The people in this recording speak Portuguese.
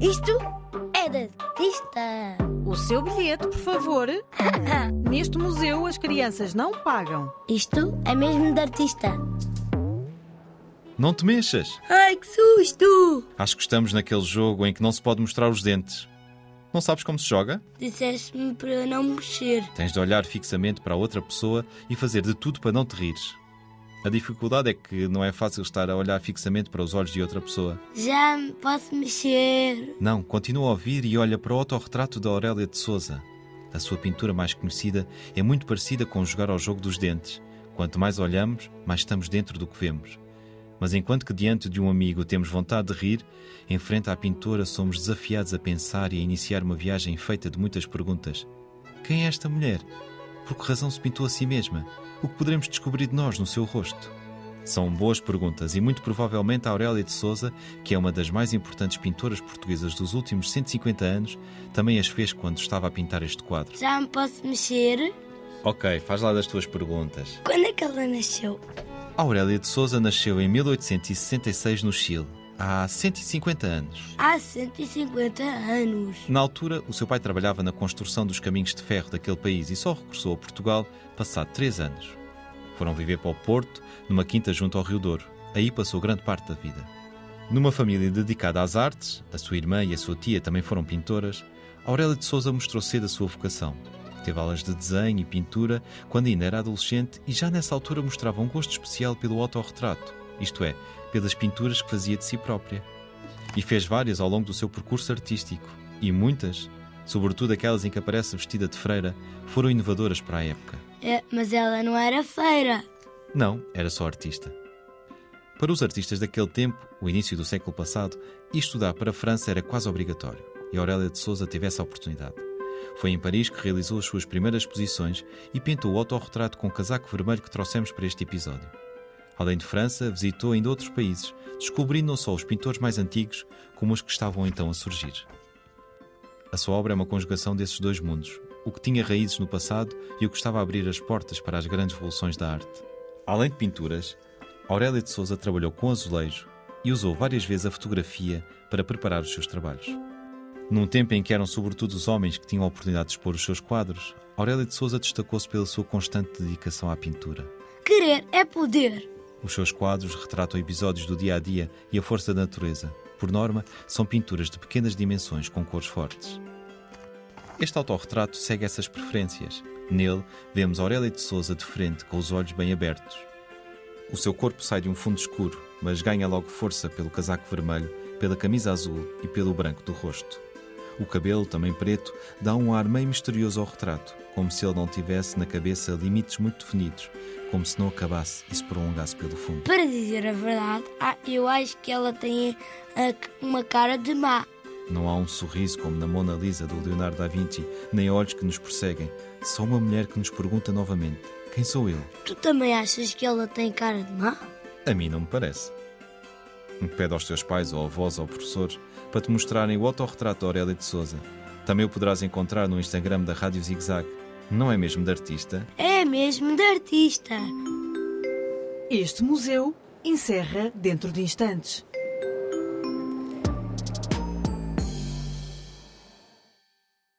Isto é de artista. O seu bilhete, por favor. Neste museu as crianças não pagam. Isto é mesmo de artista. Não te mexas. Ai, que susto! Acho que estamos naquele jogo em que não se pode mostrar os dentes. Não sabes como se joga? Disseste-me para não mexer. Tens de olhar fixamente para a outra pessoa e fazer de tudo para não te rires. A dificuldade é que não é fácil estar a olhar fixamente para os olhos de outra pessoa. Já me posso mexer. Não, continua a ouvir e olha para o autorretrato da Aurélia de Souza. A sua pintura mais conhecida é muito parecida com jogar ao jogo dos dentes. Quanto mais olhamos, mais estamos dentro do que vemos. Mas enquanto que diante de um amigo temos vontade de rir, em frente à pintora somos desafiados a pensar e a iniciar uma viagem feita de muitas perguntas. Quem é esta mulher? Por que razão se pintou a si mesma? O que poderemos descobrir de nós no seu rosto? São boas perguntas e muito provavelmente a Aurélia de Souza, que é uma das mais importantes pintoras portuguesas dos últimos 150 anos, também as fez quando estava a pintar este quadro. Já me posso mexer? Ok, faz lá das tuas perguntas. Quando é que ela nasceu? Aurélia de Souza nasceu em 1866 no Chile, há 150 anos. Há 150 anos. Na altura, o seu pai trabalhava na construção dos caminhos de ferro daquele país e só regressou a Portugal passado três anos. Foram viver para o Porto, numa quinta junto ao Rio Douro. Aí passou grande parte da vida. Numa família dedicada às artes, a sua irmã e a sua tia também foram pintoras, Aurélia de Souza mostrou cedo a sua vocação. Teve aulas de desenho e pintura quando ainda era adolescente e já nessa altura mostrava um gosto especial pelo autorretrato, isto é, pelas pinturas que fazia de si própria. E fez várias ao longo do seu percurso artístico, e muitas, sobretudo aquelas em que aparece vestida de freira, foram inovadoras para a época. É, mas ela não era feira. Não, era só artista. Para os artistas daquele tempo, o início do século passado, estudar para a França era quase obrigatório, e Aurélia de Souza teve essa oportunidade. Foi em Paris que realizou as suas primeiras exposições e pintou o autorretrato com o casaco vermelho que trouxemos para este episódio. Além de França, visitou ainda outros países, descobrindo não só os pintores mais antigos, como os que estavam então a surgir. A sua obra é uma conjugação desses dois mundos, o que tinha raízes no passado e o que estava a abrir as portas para as grandes revoluções da arte. Além de pinturas, Aurélia de Souza trabalhou com azulejo e usou várias vezes a fotografia para preparar os seus trabalhos. Num tempo em que eram sobretudo os homens que tinham a oportunidade de expor os seus quadros, Aurélia de Souza destacou-se pela sua constante dedicação à pintura. Querer é poder. Os seus quadros retratam episódios do dia a dia e a força da natureza. Por norma, são pinturas de pequenas dimensões com cores fortes. Este autorretrato segue essas preferências. Nele, vemos Aurélia de Souza de frente, com os olhos bem abertos. O seu corpo sai de um fundo escuro, mas ganha logo força pelo casaco vermelho, pela camisa azul e pelo branco do rosto. O cabelo, também preto, dá um ar meio misterioso ao retrato, como se ele não tivesse na cabeça limites muito definidos, como se não acabasse e se prolongasse pelo fundo. Para dizer a verdade, ah, eu acho que ela tem ah, uma cara de má. Não há um sorriso como na Mona Lisa do Leonardo da Vinci, nem olhos que nos perseguem. Só uma mulher que nos pergunta novamente: quem sou eu? Tu também achas que ela tem cara de má? A mim não me parece. Pede aos teus pais, ou avós, ou professores para te mostrarem o autorretrato de Aurélia de Souza. Também o poderás encontrar no Instagram da Rádio Zig Zag. Não é mesmo de artista? É mesmo de artista. Este museu encerra dentro de instantes.